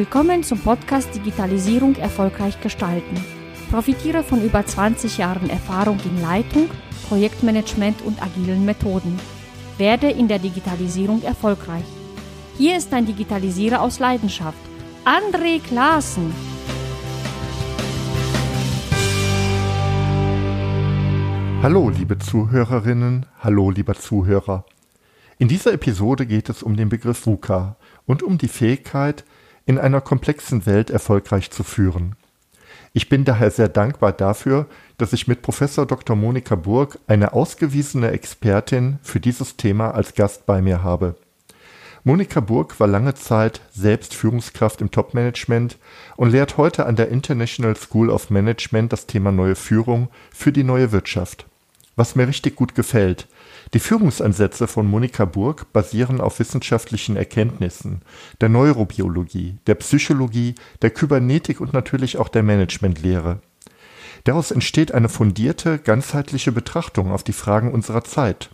Willkommen zum Podcast Digitalisierung erfolgreich gestalten. Profitiere von über 20 Jahren Erfahrung in Leitung, Projektmanagement und agilen Methoden. Werde in der Digitalisierung erfolgreich. Hier ist ein Digitalisierer aus Leidenschaft, André Klaassen. Hallo, liebe Zuhörerinnen, hallo, lieber Zuhörer. In dieser Episode geht es um den Begriff VUCA und um die Fähigkeit, in einer komplexen Welt erfolgreich zu führen. Ich bin daher sehr dankbar dafür, dass ich mit Professor Dr. Monika Burg eine ausgewiesene Expertin für dieses Thema als Gast bei mir habe. Monika Burg war lange Zeit selbst Führungskraft im Topmanagement und lehrt heute an der International School of Management das Thema neue Führung für die neue Wirtschaft. Was mir richtig gut gefällt, die Führungsansätze von Monika Burg basieren auf wissenschaftlichen Erkenntnissen der Neurobiologie, der Psychologie, der Kybernetik und natürlich auch der Managementlehre. Daraus entsteht eine fundierte, ganzheitliche Betrachtung auf die Fragen unserer Zeit.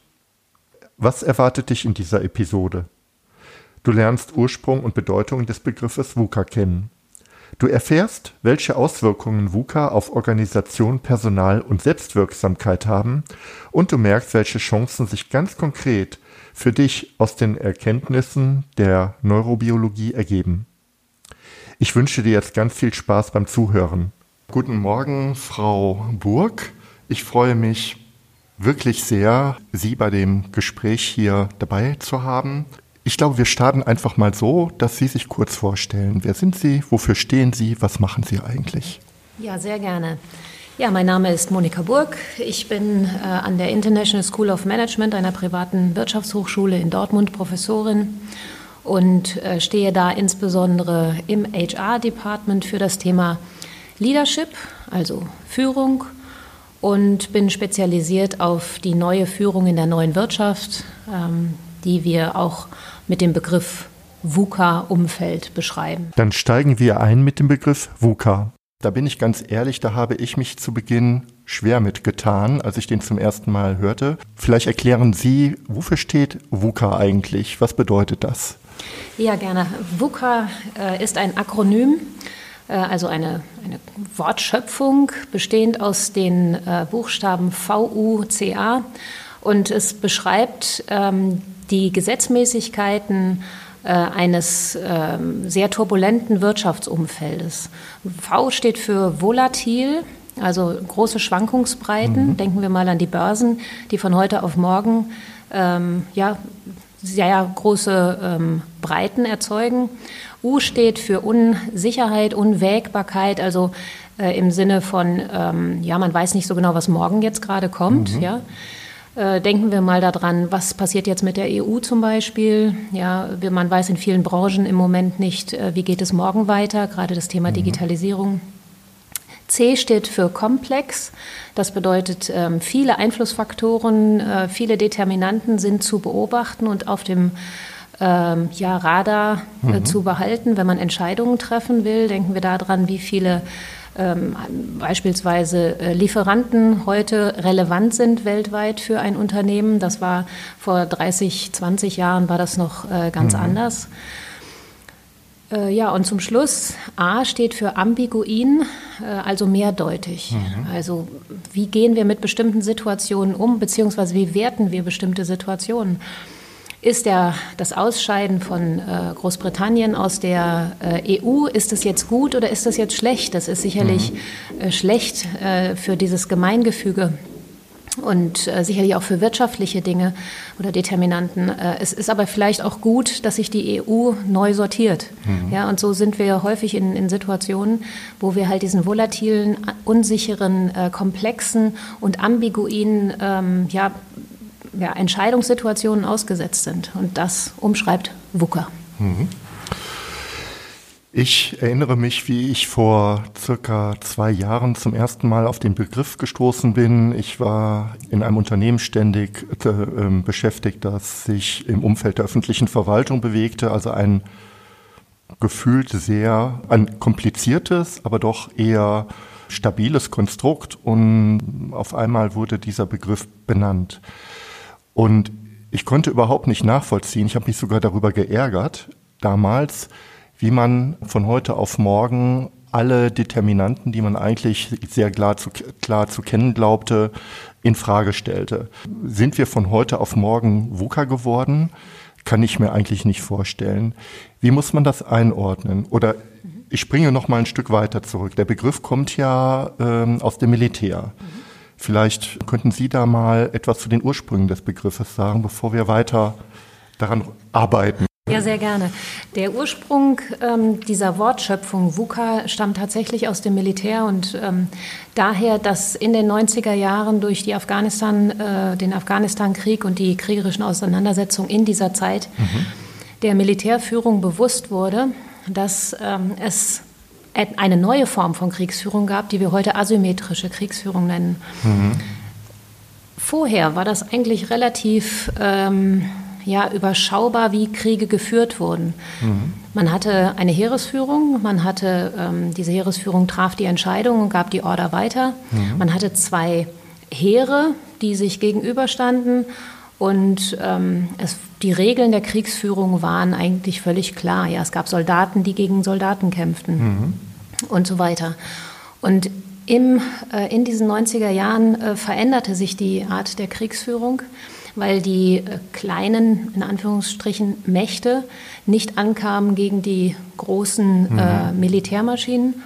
Was erwartet dich in dieser Episode? Du lernst Ursprung und Bedeutung des Begriffes VUCA kennen. Du erfährst, welche Auswirkungen VUCA auf Organisation, Personal und Selbstwirksamkeit haben und du merkst, welche Chancen sich ganz konkret für dich aus den Erkenntnissen der Neurobiologie ergeben. Ich wünsche dir jetzt ganz viel Spaß beim Zuhören. Guten Morgen, Frau Burg. Ich freue mich wirklich sehr, Sie bei dem Gespräch hier dabei zu haben. Ich glaube, wir starten einfach mal so, dass Sie sich kurz vorstellen. Wer sind Sie? Wofür stehen Sie? Was machen Sie eigentlich? Ja, sehr gerne. Ja, mein Name ist Monika Burg. Ich bin äh, an der International School of Management, einer privaten Wirtschaftshochschule in Dortmund, Professorin und äh, stehe da insbesondere im HR-Department für das Thema Leadership, also Führung und bin spezialisiert auf die neue Führung in der neuen Wirtschaft, ähm, die wir auch mit dem Begriff VUCA-Umfeld beschreiben. Dann steigen wir ein mit dem Begriff VUCA. Da bin ich ganz ehrlich, da habe ich mich zu Beginn schwer mitgetan, als ich den zum ersten Mal hörte. Vielleicht erklären Sie, wofür steht VUCA eigentlich? Was bedeutet das? Ja, gerne. VUCA äh, ist ein Akronym, äh, also eine, eine, Wortschöpfung bestehend aus den äh, Buchstaben VUCA und es beschreibt ähm, die Gesetzmäßigkeiten äh, eines ähm, sehr turbulenten Wirtschaftsumfeldes. V steht für volatil, also große Schwankungsbreiten. Mhm. Denken wir mal an die Börsen, die von heute auf morgen ähm, ja, sehr große ähm, Breiten erzeugen. U steht für Unsicherheit, Unwägbarkeit, also äh, im Sinne von, ähm, ja, man weiß nicht so genau, was morgen jetzt gerade kommt. Mhm. Ja. Äh, denken wir mal daran, was passiert jetzt mit der EU zum Beispiel. Ja, man weiß in vielen Branchen im Moment nicht, äh, wie geht es morgen weiter, gerade das Thema mhm. Digitalisierung. C steht für komplex. Das bedeutet, ähm, viele Einflussfaktoren, äh, viele Determinanten sind zu beobachten und auf dem ähm, ja, Radar mhm. zu behalten, wenn man Entscheidungen treffen will. Denken wir daran, wie viele ähm, beispielsweise äh, Lieferanten heute relevant sind weltweit für ein Unternehmen. Das war vor 30, 20 Jahren war das noch äh, ganz mhm. anders. Äh, ja, und zum Schluss, A steht für ambiguin, äh, also mehrdeutig. Mhm. Also wie gehen wir mit bestimmten Situationen um, beziehungsweise wie werten wir bestimmte Situationen? Ist der, das Ausscheiden von äh, Großbritannien aus der äh, EU, ist das jetzt gut oder ist das jetzt schlecht? Das ist sicherlich mhm. äh, schlecht äh, für dieses Gemeingefüge und äh, sicherlich auch für wirtschaftliche Dinge oder Determinanten. Äh, es ist aber vielleicht auch gut, dass sich die EU neu sortiert. Mhm. Ja, und so sind wir häufig in, in Situationen, wo wir halt diesen volatilen, unsicheren, komplexen und ambiguinen ähm, ja, ja, Entscheidungssituationen ausgesetzt sind. Und das umschreibt WUKA. Mhm. Ich erinnere mich, wie ich vor circa zwei Jahren zum ersten Mal auf den Begriff gestoßen bin. Ich war in einem Unternehmen ständig äh, ähm, beschäftigt, das sich im Umfeld der öffentlichen Verwaltung bewegte, also ein gefühlt sehr ein kompliziertes, aber doch eher stabiles Konstrukt. Und auf einmal wurde dieser Begriff benannt. Und ich konnte überhaupt nicht nachvollziehen, ich habe mich sogar darüber geärgert damals, wie man von heute auf morgen alle Determinanten, die man eigentlich sehr klar zu, klar zu kennen glaubte, in Frage stellte. Sind wir von heute auf morgen VUCA geworden? Kann ich mir eigentlich nicht vorstellen. Wie muss man das einordnen? Oder ich springe noch mal ein Stück weiter zurück. Der Begriff kommt ja ähm, aus dem Militär. Vielleicht könnten Sie da mal etwas zu den Ursprüngen des Begriffes sagen, bevor wir weiter daran arbeiten. Ja, sehr gerne. Der Ursprung ähm, dieser Wortschöpfung VUCA stammt tatsächlich aus dem Militär und ähm, daher, dass in den 90er Jahren durch die Afghanistan, äh, den Afghanistan-Krieg und die kriegerischen Auseinandersetzungen in dieser Zeit mhm. der Militärführung bewusst wurde, dass ähm, es eine neue Form von Kriegsführung gab, die wir heute asymmetrische Kriegsführung nennen. Mhm. Vorher war das eigentlich relativ ähm, ja, überschaubar, wie Kriege geführt wurden. Mhm. Man hatte eine Heeresführung, man hatte, ähm, diese Heeresführung traf die Entscheidung und gab die Order weiter. Mhm. Man hatte zwei Heere, die sich gegenüberstanden und ähm, es, die Regeln der Kriegsführung waren eigentlich völlig klar. Ja, es gab Soldaten, die gegen Soldaten kämpften mhm. Und so weiter. Und im, äh, in diesen 90er Jahren äh, veränderte sich die Art der Kriegsführung weil die äh, kleinen, in Anführungsstrichen, Mächte nicht ankamen gegen die großen mhm. äh, Militärmaschinen.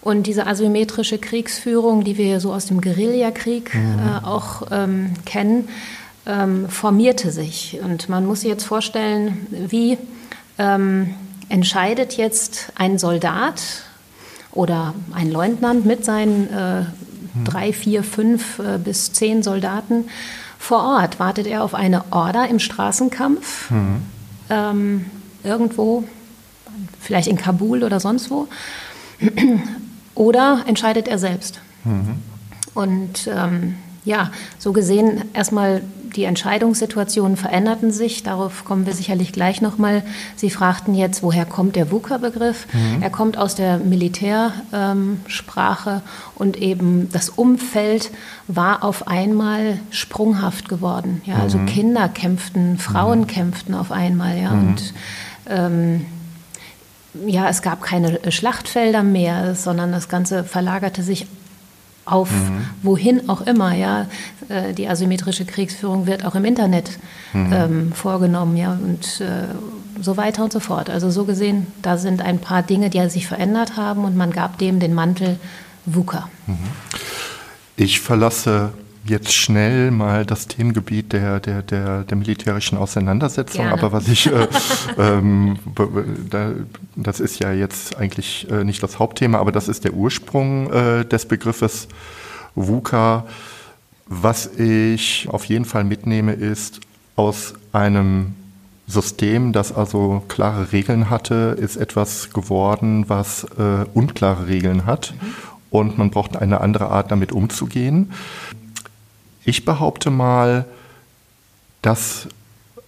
Und diese asymmetrische Kriegsführung, die wir so aus dem Guerillakrieg mhm. äh, auch ähm, kennen, ähm, formierte sich. Und man muss sich jetzt vorstellen, wie ähm, entscheidet jetzt ein Soldat oder ein Leutnant mit seinen äh, mhm. drei, vier, fünf äh, bis zehn Soldaten, vor Ort wartet er auf eine Order im Straßenkampf, mhm. ähm, irgendwo, vielleicht in Kabul oder sonst wo, oder entscheidet er selbst. Mhm. Und ähm, ja, so gesehen erstmal die Entscheidungssituationen veränderten sich. Darauf kommen wir sicherlich gleich nochmal. Sie fragten jetzt, woher kommt der VUCA-Begriff? Mhm. Er kommt aus der Militärsprache ähm, und eben das Umfeld war auf einmal sprunghaft geworden. Ja, also mhm. Kinder kämpften, Frauen mhm. kämpften auf einmal. Ja, mhm. und ähm, ja, es gab keine Schlachtfelder mehr, sondern das Ganze verlagerte sich auf mhm. wohin auch immer. Ja, äh, die asymmetrische Kriegsführung wird auch im Internet mhm. ähm, vorgenommen, ja und äh, so weiter und so fort. Also so gesehen, da sind ein paar Dinge, die sich verändert haben und man gab dem den Mantel VUCA. Mhm. Ich verlasse jetzt schnell mal das Themengebiet der, der, der, der militärischen Auseinandersetzung. Gerne. Aber was ich, äh, ähm, da, das ist ja jetzt eigentlich äh, nicht das Hauptthema, aber das ist der Ursprung äh, des Begriffes VUCA. Was ich auf jeden Fall mitnehme, ist aus einem System, das also klare Regeln hatte, ist etwas geworden, was äh, unklare Regeln hat. Mhm. Und man braucht eine andere Art, damit umzugehen. Ich behaupte mal, dass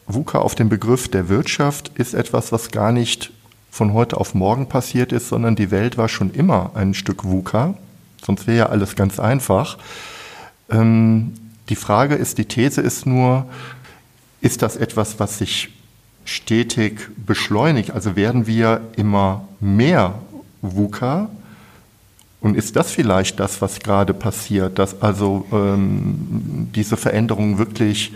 VUCA auf den Begriff der Wirtschaft ist etwas, was gar nicht von heute auf morgen passiert ist, sondern die Welt war schon immer ein Stück VUCA. Sonst wäre ja alles ganz einfach. Ähm, die Frage ist, die These ist nur, ist das etwas, was sich stetig beschleunigt? Also werden wir immer mehr VUCA und ist das vielleicht das, was gerade passiert, dass also ähm, diese Veränderung wirklich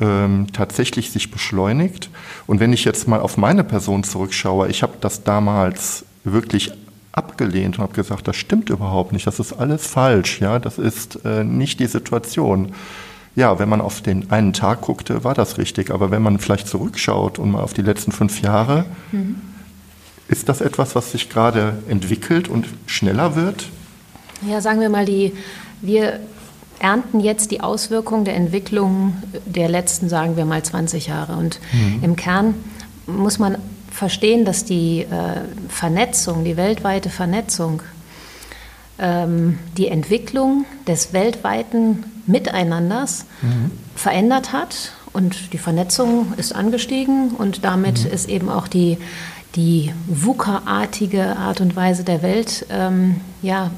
ähm, tatsächlich sich beschleunigt? Und wenn ich jetzt mal auf meine Person zurückschaue, ich habe das damals wirklich abgelehnt und habe gesagt, das stimmt überhaupt nicht, das ist alles falsch, ja, das ist äh, nicht die Situation. Ja, wenn man auf den einen Tag guckte, war das richtig, aber wenn man vielleicht zurückschaut und mal auf die letzten fünf Jahre, mhm ist das etwas, was sich gerade entwickelt und schneller wird? Ja, sagen wir mal, die, wir ernten jetzt die Auswirkungen der Entwicklung der letzten, sagen wir mal, 20 Jahre. Und mhm. im Kern muss man verstehen, dass die äh, Vernetzung, die weltweite Vernetzung, ähm, die Entwicklung des weltweiten Miteinanders mhm. verändert hat. Und die Vernetzung ist angestiegen und damit mhm. ist eben auch die die VUCA-artige Art und Weise der Welt ähm, ja,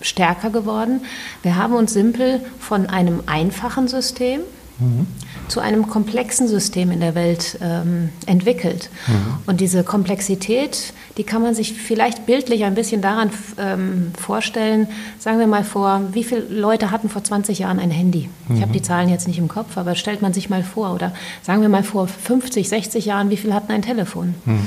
stärker geworden. Wir haben uns simpel von einem einfachen System mhm. zu einem komplexen System in der Welt ähm, entwickelt. Mhm. Und diese Komplexität, die kann man sich vielleicht bildlich ein bisschen daran ähm, vorstellen. Sagen wir mal vor, wie viele Leute hatten vor 20 Jahren ein Handy? Mhm. Ich habe die Zahlen jetzt nicht im Kopf, aber stellt man sich mal vor. Oder sagen wir mal vor 50, 60 Jahren, wie viele hatten ein Telefon? Mhm.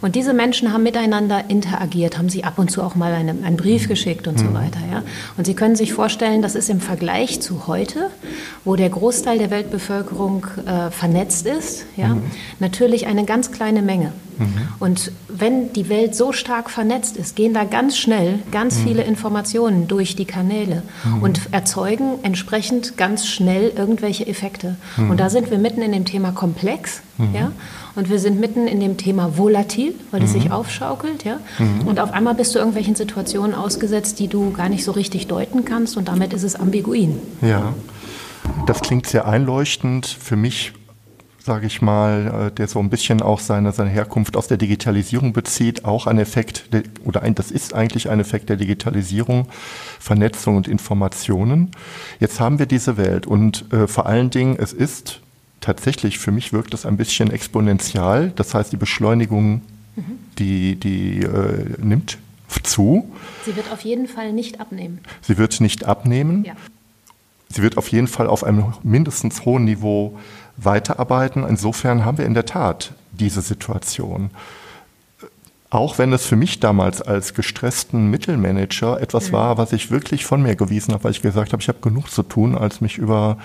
Und diese Menschen haben miteinander interagiert, haben sie ab und zu auch mal eine, einen Brief mhm. geschickt und so mhm. weiter. Ja? Und Sie können sich vorstellen, das ist im Vergleich zu heute, wo der Großteil der Weltbevölkerung äh, vernetzt ist, ja, mhm. natürlich eine ganz kleine Menge. Mhm. Und wenn die Welt so stark vernetzt ist, gehen da ganz schnell ganz mhm. viele Informationen durch die Kanäle mhm. und erzeugen entsprechend ganz schnell irgendwelche Effekte. Mhm. Und da sind wir mitten in dem Thema komplex. Mhm. Ja? Und wir sind mitten in dem Thema volatil, weil es sich aufschaukelt. Ja? Und auf einmal bist du irgendwelchen Situationen ausgesetzt, die du gar nicht so richtig deuten kannst. Und damit ist es ambiguin. Ja. Das klingt sehr einleuchtend. Für mich sage ich mal, äh, der so ein bisschen auch seine, seine Herkunft aus der Digitalisierung bezieht, auch ein Effekt, oder ein, das ist eigentlich ein Effekt der Digitalisierung, Vernetzung und Informationen. Jetzt haben wir diese Welt und äh, vor allen Dingen, es ist tatsächlich, für mich wirkt das ein bisschen exponentiell, das heißt, die Beschleunigung, mhm. die, die äh, nimmt zu. Sie wird auf jeden Fall nicht abnehmen. Sie wird nicht abnehmen. Ja. Sie wird auf jeden Fall auf einem mindestens hohen Niveau weiterarbeiten. Insofern haben wir in der Tat diese Situation. Auch wenn es für mich damals als gestressten Mittelmanager etwas mhm. war, was ich wirklich von mir gewiesen habe, weil ich gesagt habe, ich habe genug zu tun, als mich über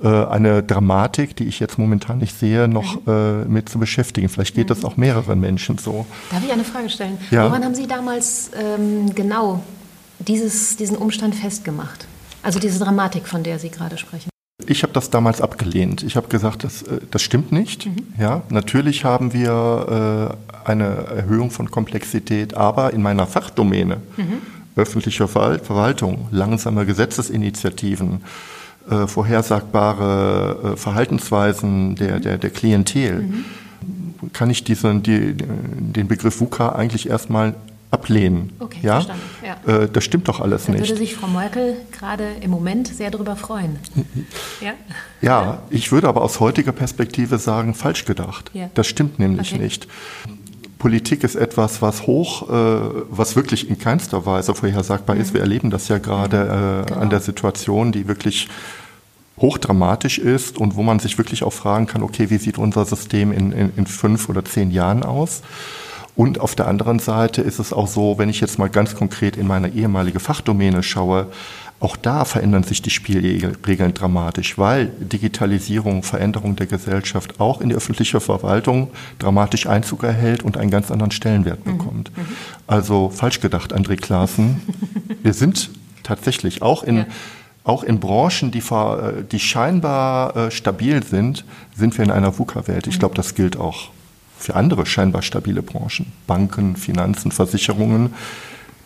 äh, eine Dramatik, die ich jetzt momentan nicht sehe, noch mhm. äh, mit zu beschäftigen. Vielleicht geht mhm. das auch mehreren Menschen so. Darf ich eine Frage stellen? Ja. Woran haben Sie damals ähm, genau dieses, diesen Umstand festgemacht? Also diese Dramatik, von der Sie gerade sprechen. Ich habe das damals abgelehnt. Ich habe gesagt, das, äh, das stimmt nicht. Mhm. Ja, natürlich haben wir äh, eine Erhöhung von Komplexität, aber in meiner Fachdomäne, mhm. öffentliche Verwaltung, langsame Gesetzesinitiativen, äh, vorhersagbare äh, Verhaltensweisen der, der, der Klientel, mhm. kann ich diesen, die, den Begriff VUCA eigentlich erstmal ablehnen. Okay, ja? verstanden. Ja. Äh, das stimmt doch alles da nicht. Da würde sich Frau Merkel gerade im Moment sehr darüber freuen. ja? ja, ich würde aber aus heutiger Perspektive sagen, falsch gedacht. Ja. Das stimmt nämlich okay. nicht. Politik ist etwas, was hoch, äh, was wirklich in keinster Weise vorhersagbar mhm. ist. Wir erleben das ja gerade äh, genau. an der Situation, die wirklich hochdramatisch ist und wo man sich wirklich auch fragen kann, okay, wie sieht unser System in, in, in fünf oder zehn Jahren aus? Und auf der anderen Seite ist es auch so, wenn ich jetzt mal ganz konkret in meine ehemalige Fachdomäne schaue, auch da verändern sich die Spielregeln dramatisch, weil Digitalisierung, Veränderung der Gesellschaft auch in die öffentliche Verwaltung dramatisch Einzug erhält und einen ganz anderen Stellenwert mhm. bekommt. Mhm. Also falsch gedacht, André Klaassen. Wir sind tatsächlich auch in, ja. auch in Branchen, die, die scheinbar äh, stabil sind, sind wir in einer VUCA-Welt. Ich mhm. glaube, das gilt auch für andere scheinbar stabile Branchen, Banken, Finanzen, Versicherungen,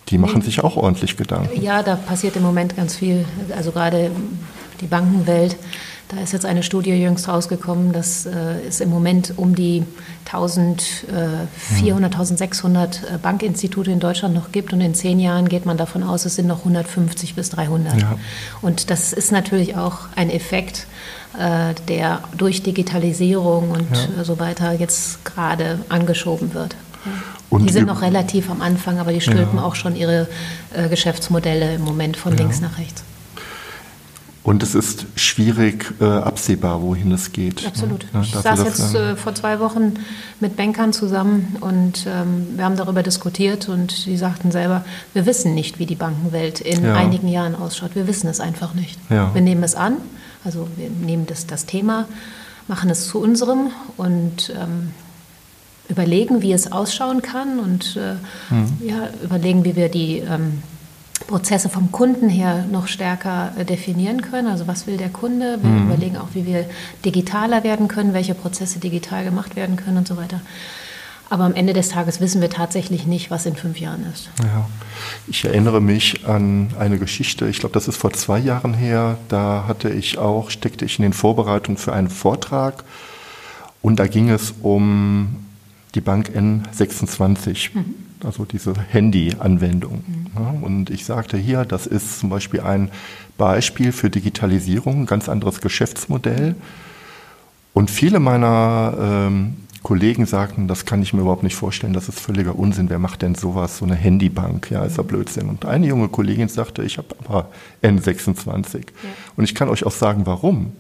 die machen sich auch ordentlich Gedanken. Ja, da passiert im Moment ganz viel. Also gerade die Bankenwelt. Da ist jetzt eine Studie jüngst rausgekommen, dass äh, es im Moment um die 1400, 1600 äh, Bankinstitute in Deutschland noch gibt und in zehn Jahren geht man davon aus, es sind noch 150 bis 300. Ja. Und das ist natürlich auch ein Effekt äh, der durch Digitalisierung und ja. so weiter jetzt gerade angeschoben wird. Und die sind noch relativ am Anfang, aber die stülpen ja. auch schon ihre äh, Geschäftsmodelle im Moment von ja. links nach rechts. Und es ist schwierig äh, absehbar, wohin es geht. Absolut. Ja, ich saß jetzt äh, vor zwei Wochen mit Bankern zusammen und ähm, wir haben darüber diskutiert und die sagten selber, wir wissen nicht, wie die Bankenwelt in ja. einigen Jahren ausschaut. Wir wissen es einfach nicht. Ja. Wir nehmen es an, also wir nehmen das, das Thema, machen es zu unserem und ähm, überlegen, wie es ausschauen kann und äh, mhm. ja, überlegen, wie wir die ähm, Prozesse vom Kunden her noch stärker äh, definieren können. Also was will der Kunde? Wir mhm. überlegen auch, wie wir digitaler werden können, welche Prozesse digital gemacht werden können und so weiter. Aber am Ende des Tages wissen wir tatsächlich nicht, was in fünf Jahren ist. Ja. Ich erinnere mich an eine Geschichte, ich glaube, das ist vor zwei Jahren her. Da hatte ich auch, steckte ich in den Vorbereitungen für einen Vortrag und da ging es um die Bank N26, mhm. Also diese Handy-Anwendung. Mhm. Und ich sagte hier, das ist zum Beispiel ein Beispiel für Digitalisierung, ein ganz anderes Geschäftsmodell. Und viele meiner ähm, Kollegen sagten, das kann ich mir überhaupt nicht vorstellen, das ist völliger Unsinn. Wer macht denn sowas, so eine Handybank? Ja, ist ja Blödsinn. Und eine junge Kollegin sagte, ich habe aber N26. Ja. Und ich kann euch auch sagen, warum.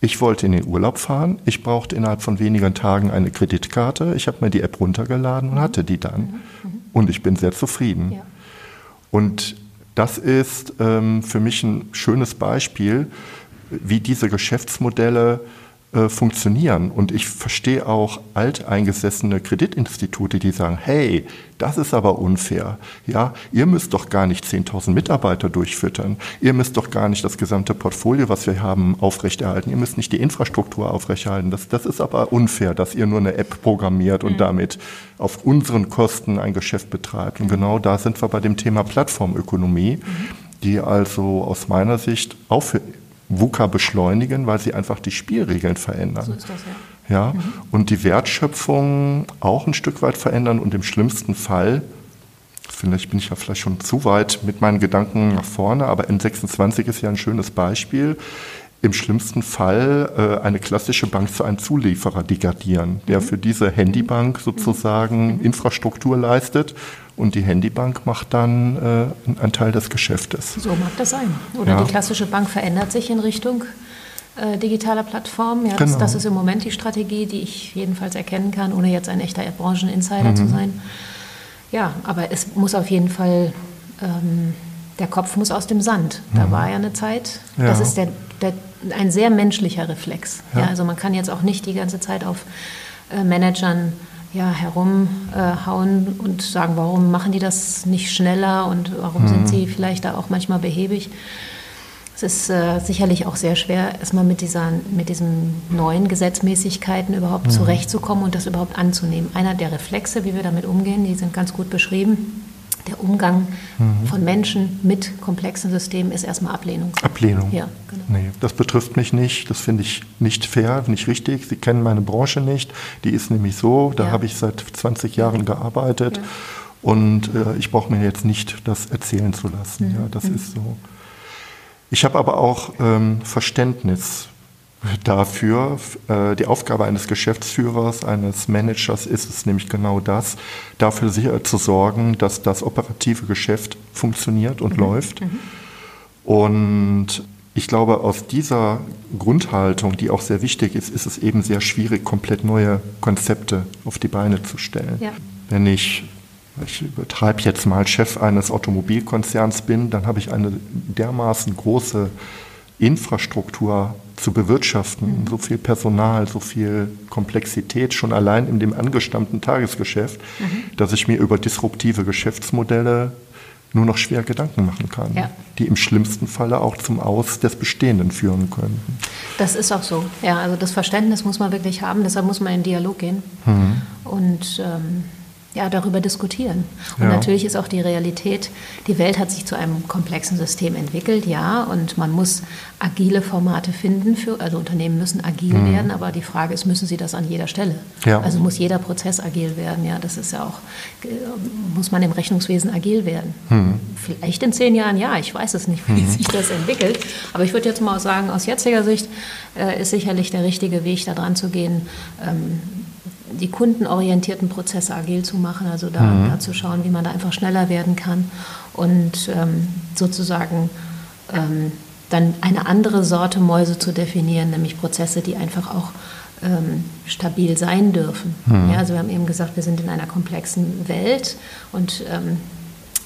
Ich wollte in den Urlaub fahren. Ich brauchte innerhalb von wenigen Tagen eine Kreditkarte. Ich habe mir die App runtergeladen und mhm. hatte die dann. Und ich bin sehr zufrieden. Ja. Und das ist ähm, für mich ein schönes Beispiel, wie diese Geschäftsmodelle äh, funktionieren. Und ich verstehe auch alteingesessene Kreditinstitute, die sagen, hey, das ist aber unfair. Ja, ihr müsst doch gar nicht 10.000 Mitarbeiter durchfüttern. Ihr müsst doch gar nicht das gesamte Portfolio, was wir haben, aufrechterhalten. Ihr müsst nicht die Infrastruktur aufrechterhalten. Das, das ist aber unfair, dass ihr nur eine App programmiert und mhm. damit auf unseren Kosten ein Geschäft betreibt. Und genau da sind wir bei dem Thema Plattformökonomie, mhm. die also aus meiner Sicht auch für VUCA beschleunigen, weil sie einfach die Spielregeln verändern. So ist das, ja. ja? Mhm. Und die Wertschöpfung auch ein Stück weit verändern und im schlimmsten Fall, vielleicht bin ich ja vielleicht schon zu weit mit meinen Gedanken nach vorne, aber N26 ist ja ein schönes Beispiel, im schlimmsten Fall äh, eine klassische Bank zu einem Zulieferer degradieren, der mhm. für diese Handybank mhm. sozusagen mhm. Infrastruktur leistet und die Handybank macht dann äh, einen Teil des Geschäftes. So mag das sein. Oder ja. die klassische Bank verändert sich in Richtung äh, digitaler Plattformen. Ja, das, genau. das, ist im Moment die Strategie, die ich jedenfalls erkennen kann, ohne jetzt ein echter Brancheninsider mhm. zu sein. Ja, aber es muss auf jeden Fall, ähm, der Kopf muss aus dem Sand. Da mhm. war ja eine Zeit, ja. das ist der, der, ein sehr menschlicher Reflex. Ja. ja. also man kann jetzt auch nicht die ganze Zeit auf äh, Managern ja, herumhauen äh, und sagen, warum machen die das nicht schneller und warum mhm. sind sie vielleicht da auch manchmal behäbig. Es ist äh, sicherlich auch sehr schwer, erstmal mit, dieser, mit diesen neuen Gesetzmäßigkeiten überhaupt mhm. zurechtzukommen und das überhaupt anzunehmen. Einer der Reflexe, wie wir damit umgehen, die sind ganz gut beschrieben der Umgang mhm. von Menschen mit komplexen Systemen ist erstmal Ablehnung. Ablehnung. Ja, genau. Nee, das betrifft mich nicht. Das finde ich nicht fair, nicht richtig. Sie kennen meine Branche nicht. Die ist nämlich so. Da ja. habe ich seit 20 Jahren gearbeitet. Ja. Und äh, ich brauche mir jetzt nicht das erzählen zu lassen. Mhm. Ja, das mhm. ist so. Ich habe aber auch ähm, Verständnis dafür. Äh, die Aufgabe eines Geschäftsführers, eines Managers ist es nämlich genau das, dafür sicher zu sorgen, dass das operative Geschäft funktioniert und mhm. läuft. Mhm. Und ich glaube, aus dieser Grundhaltung, die auch sehr wichtig ist, ist es eben sehr schwierig, komplett neue Konzepte auf die Beine zu stellen. Ja. Wenn ich ich übertreibe jetzt mal Chef eines Automobilkonzerns bin, dann habe ich eine dermaßen große Infrastruktur zu bewirtschaften, so viel Personal, so viel Komplexität schon allein in dem angestammten Tagesgeschäft, mhm. dass ich mir über disruptive Geschäftsmodelle nur noch schwer Gedanken machen kann, ja. die im schlimmsten Falle auch zum Aus des Bestehenden führen können. Das ist auch so. Ja, also das Verständnis muss man wirklich haben, deshalb muss man in Dialog gehen. Mhm. Und ähm, ja, darüber diskutieren. Und ja. natürlich ist auch die Realität, die Welt hat sich zu einem komplexen System entwickelt, ja, und man muss agile Formate finden, für, also Unternehmen müssen agil mhm. werden, aber die Frage ist, müssen sie das an jeder Stelle? Ja. Also muss jeder Prozess agil werden, ja, das ist ja auch, äh, muss man im Rechnungswesen agil werden? Mhm. Vielleicht in zehn Jahren, ja, ich weiß es nicht, wie mhm. sich das entwickelt, aber ich würde jetzt mal sagen, aus jetziger Sicht äh, ist sicherlich der richtige Weg, da dran zu gehen, ähm, die kundenorientierten Prozesse agil zu machen, also da, mhm. da, zu schauen, wie man da einfach schneller werden kann und ähm, sozusagen ähm, dann eine andere Sorte Mäuse zu definieren, nämlich Prozesse, die einfach auch ähm, stabil sein dürfen. Mhm. Ja, also wir haben eben gesagt, wir sind in einer komplexen Welt und ähm,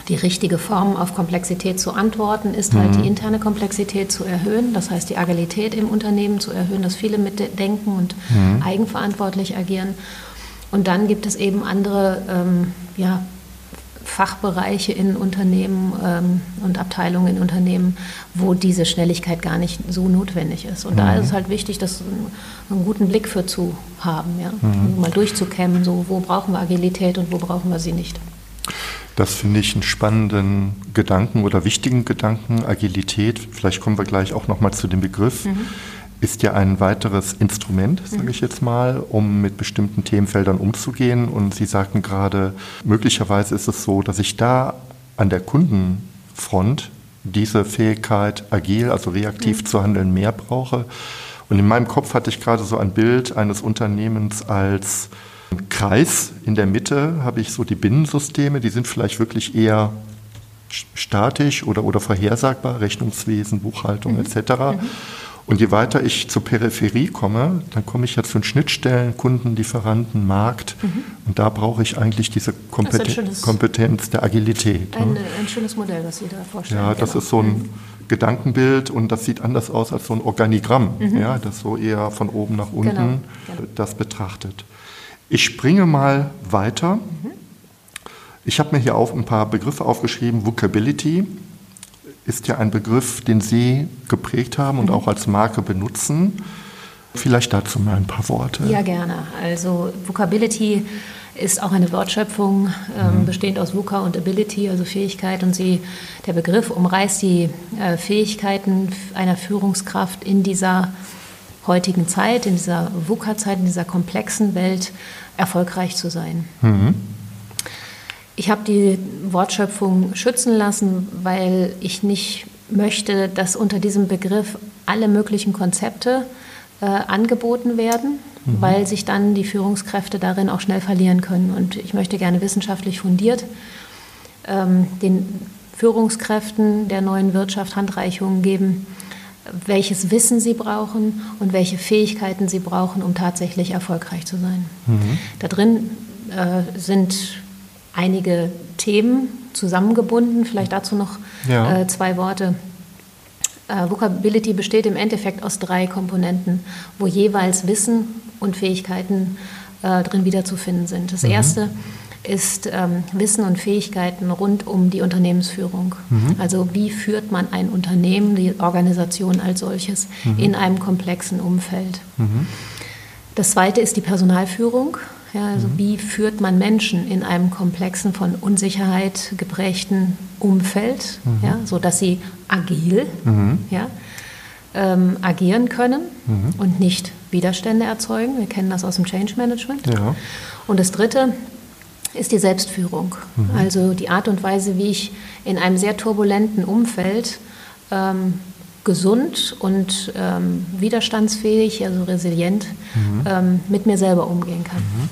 die richtige Form auf Komplexität zu antworten, ist halt mhm. die interne Komplexität zu erhöhen, das heißt die Agilität im Unternehmen zu erhöhen, dass viele mitdenken und mhm. eigenverantwortlich agieren. Und dann gibt es eben andere ähm, ja, Fachbereiche in Unternehmen ähm, und Abteilungen in Unternehmen, wo diese Schnelligkeit gar nicht so notwendig ist. Und mhm. da ist es halt wichtig, das einen, einen guten Blick für zu haben, ja? Mhm. Mal durchzukämmen, so wo brauchen wir Agilität und wo brauchen wir sie nicht. Das finde ich einen spannenden Gedanken oder wichtigen Gedanken. Agilität, vielleicht kommen wir gleich auch nochmal zu dem Begriff, mhm. ist ja ein weiteres Instrument, sage ich jetzt mal, um mit bestimmten Themenfeldern umzugehen. Und Sie sagten gerade, möglicherweise ist es so, dass ich da an der Kundenfront diese Fähigkeit, agil, also reaktiv mhm. zu handeln, mehr brauche. Und in meinem Kopf hatte ich gerade so ein Bild eines Unternehmens als Kreis. In der Mitte habe ich so die Binnensysteme, die sind vielleicht wirklich eher statisch oder, oder vorhersagbar, Rechnungswesen, Buchhaltung mhm. etc. Mhm. Und je weiter ich zur Peripherie komme, dann komme ich ja zu den Schnittstellen, Kunden, Lieferanten, Markt. Mhm. Und da brauche ich eigentlich diese Kompeten Kompetenz der Agilität. Ein, ne? ein, schönes Modell, was Sie da vorstellen. Ja, das genau. ist so ein mhm. Gedankenbild und das sieht anders aus als so ein Organigramm, mhm. ja, das so eher von oben nach unten genau. Genau. das betrachtet. Ich springe mal weiter. Mhm. Ich habe mir hier auch ein paar Begriffe aufgeschrieben. Vocability ist ja ein Begriff, den Sie geprägt haben und mhm. auch als Marke benutzen. Vielleicht dazu mal ein paar Worte. Ja, gerne. Also Vocability ist auch eine Wortschöpfung, ähm, mhm. bestehend aus VUCA und Ability, also Fähigkeit. Und sie, der Begriff umreißt die äh, Fähigkeiten einer Führungskraft in dieser heutigen Zeit, in dieser VUCA-Zeit, in dieser komplexen Welt erfolgreich zu sein. Mhm. Ich habe die Wortschöpfung schützen lassen, weil ich nicht möchte, dass unter diesem Begriff alle möglichen Konzepte äh, angeboten werden, mhm. weil sich dann die Führungskräfte darin auch schnell verlieren können. Und ich möchte gerne wissenschaftlich fundiert ähm, den Führungskräften der neuen Wirtschaft Handreichungen geben, welches Wissen sie brauchen und welche Fähigkeiten sie brauchen, um tatsächlich erfolgreich zu sein. Mhm. Da drin äh, sind einige Themen zusammengebunden. Vielleicht dazu noch ja. äh, zwei Worte. Äh, Vocability besteht im Endeffekt aus drei Komponenten, wo jeweils Wissen und Fähigkeiten äh, drin wiederzufinden sind. Das mhm. erste ist ähm, Wissen und Fähigkeiten rund um die Unternehmensführung. Mhm. Also wie führt man ein Unternehmen, die Organisation als solches mhm. in einem komplexen Umfeld. Mhm. Das zweite ist die Personalführung. Ja, also mhm. wie führt man Menschen in einem komplexen, von Unsicherheit geprägten Umfeld, mhm. ja, sodass sie agil mhm. ja, ähm, agieren können und nicht Widerstände erzeugen. Wir kennen das aus dem Change Management. Ja. Und das Dritte ist die Selbstführung. Mhm. Also die Art und Weise, wie ich in einem sehr turbulenten Umfeld ähm, gesund und ähm, widerstandsfähig, also resilient, mhm. ähm, mit mir selber umgehen kann. Mhm.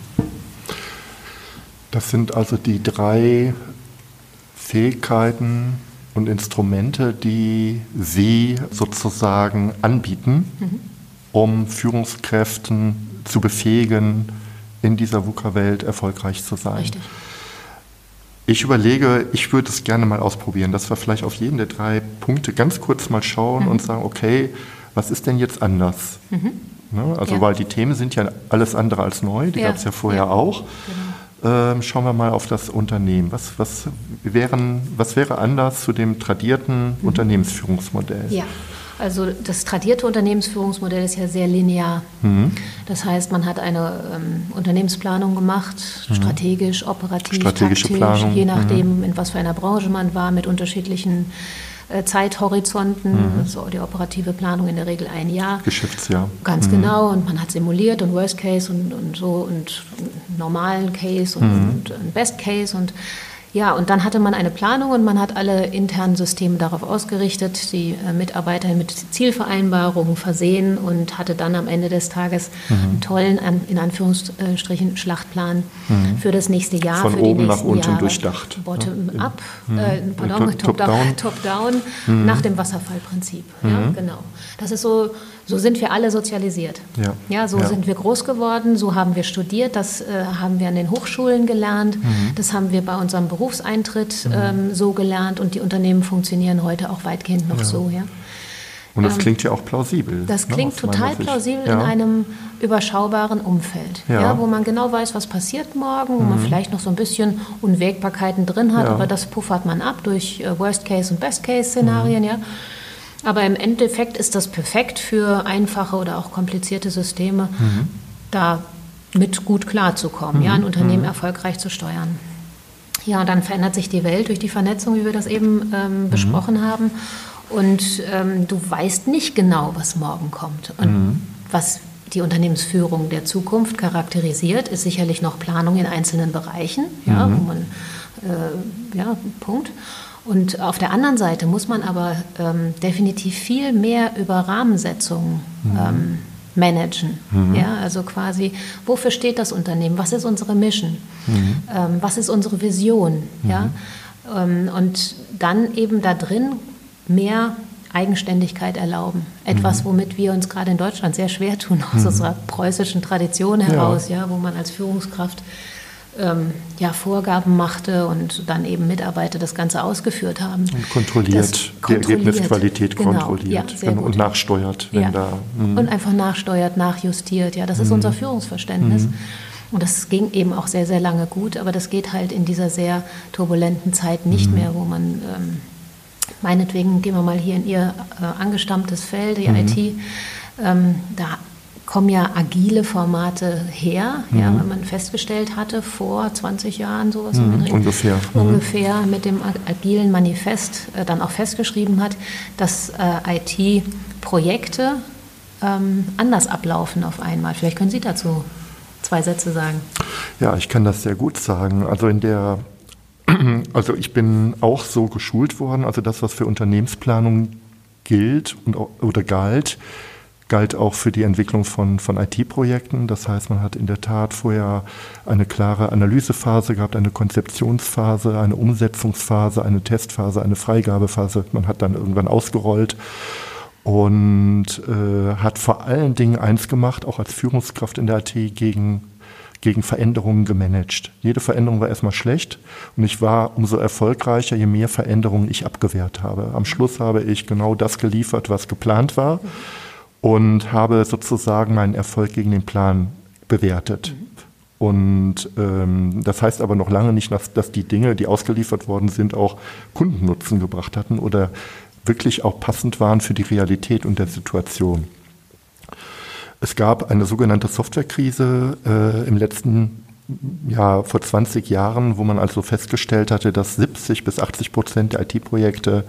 Das sind also die drei Fähigkeiten und Instrumente, die Sie sozusagen anbieten, mhm. um Führungskräften zu befähigen, in dieser VUCA-Welt erfolgreich zu sein. Richtig. Ich überlege, ich würde es gerne mal ausprobieren, dass wir vielleicht auf jeden der drei Punkte ganz kurz mal schauen mhm. und sagen, okay, was ist denn jetzt anders? Mhm. Ne? Also, ja. weil die Themen sind ja alles andere als neu, die ja. gab es ja vorher ja. auch. Genau. Ähm, schauen wir mal auf das Unternehmen. Was, was, wären, was wäre anders zu dem tradierten mhm. Unternehmensführungsmodell? Ja. Also das tradierte Unternehmensführungsmodell ist ja sehr linear. Mhm. Das heißt, man hat eine ähm, Unternehmensplanung gemacht, mhm. strategisch, operativ, Strategische taktisch, Planung. je nachdem, mhm. in was für einer Branche man war, mit unterschiedlichen äh, Zeithorizonten. Mhm. So die operative Planung in der Regel ein Jahr. Geschäftsjahr. Ganz mhm. genau. Und man hat simuliert und Worst Case und, und so und normalen Case und, mhm. und Best Case und ja, und dann hatte man eine Planung und man hat alle internen Systeme darauf ausgerichtet, die äh, Mitarbeiter mit Zielvereinbarungen versehen und hatte dann am Ende des Tages mhm. einen tollen, in Anführungsstrichen, Schlachtplan mhm. für das nächste Jahr. Von für oben nach unten Jahre. durchdacht. Bottom-up, mhm. äh, pardon, top-down, top top mhm. nach dem Wasserfallprinzip. Ja, mhm. genau. Das ist so so sind wir alle sozialisiert. Ja, ja so ja. sind wir groß geworden, so haben wir studiert, das äh, haben wir an den Hochschulen gelernt, mhm. das haben wir bei unserem Berufseintritt mhm. ähm, so gelernt und die Unternehmen funktionieren heute auch weitgehend noch ja. so. Ja. Und das ähm, klingt ja auch plausibel. Das ne, klingt total plausibel in einem überschaubaren Umfeld, ja. wo man genau weiß, was passiert morgen, wo mhm. man vielleicht noch so ein bisschen Unwägbarkeiten drin hat, aber das puffert man ab durch äh, Worst-Case- und Best-Case-Szenarien. Mhm. Ja. Aber im Endeffekt ist das perfekt für einfache oder auch komplizierte Systeme, mhm. da mit gut klarzukommen, mhm. ja, ein Unternehmen mhm. erfolgreich zu steuern. Ja, dann verändert sich die Welt durch die Vernetzung, wie wir das eben ähm, mhm. besprochen haben. Und ähm, du weißt nicht genau, was morgen kommt. Und mhm. was die Unternehmensführung der Zukunft charakterisiert, ist sicherlich noch Planung in einzelnen Bereichen, ja, wo man, äh, ja, Punkt. Und auf der anderen Seite muss man aber ähm, definitiv viel mehr über Rahmensetzungen mhm. ähm, managen. Mhm. Ja, also quasi, wofür steht das Unternehmen? Was ist unsere Mission? Mhm. Ähm, was ist unsere Vision? Ja? Mhm. Ähm, und dann eben da drin mehr Eigenständigkeit erlauben. Etwas, mhm. womit wir uns gerade in Deutschland sehr schwer tun, aus mhm. unserer preußischen Tradition heraus, ja. ja. wo man als Führungskraft ähm, ja, Vorgaben machte und dann eben Mitarbeiter das Ganze ausgeführt haben. Und kontrolliert, kontrolliert die Ergebnisqualität genau, kontrolliert ja, und nachsteuert. Wenn ja. da, hm. und einfach nachsteuert, nachjustiert. Ja, das ist hm. unser Führungsverständnis. Hm. Und das ging eben auch sehr, sehr lange gut, aber das geht halt in dieser sehr turbulenten Zeit nicht mehr, wo man ähm, meinetwegen gehen wir mal hier in Ihr äh, angestammtes Feld, die. IT, ähm, da kommen ja agile Formate her, mhm. ja, wenn man festgestellt hatte vor 20 Jahren sowas mhm, ungefähr mhm. ungefähr mit dem agilen Manifest äh, dann auch festgeschrieben hat, dass äh, IT-Projekte ähm, anders ablaufen auf einmal. Vielleicht können Sie dazu zwei Sätze sagen. Ja, ich kann das sehr gut sagen. Also in der also ich bin auch so geschult worden, also das, was für Unternehmensplanung gilt und, oder galt, galt auch für die Entwicklung von, von IT-Projekten. Das heißt, man hat in der Tat vorher eine klare Analysephase gehabt, eine Konzeptionsphase, eine Umsetzungsphase, eine Testphase, eine Freigabephase. Man hat dann irgendwann ausgerollt und äh, hat vor allen Dingen eins gemacht, auch als Führungskraft in der IT gegen gegen Veränderungen gemanagt. Jede Veränderung war erstmal schlecht und ich war umso erfolgreicher, je mehr Veränderungen ich abgewehrt habe. Am Schluss habe ich genau das geliefert, was geplant war und habe sozusagen meinen Erfolg gegen den Plan bewertet. Und ähm, das heißt aber noch lange nicht, dass, dass die Dinge, die ausgeliefert worden sind, auch Kundennutzen gebracht hatten oder wirklich auch passend waren für die Realität und der Situation. Es gab eine sogenannte Softwarekrise äh, im letzten Jahr vor 20 Jahren, wo man also festgestellt hatte, dass 70 bis 80 Prozent der IT-Projekte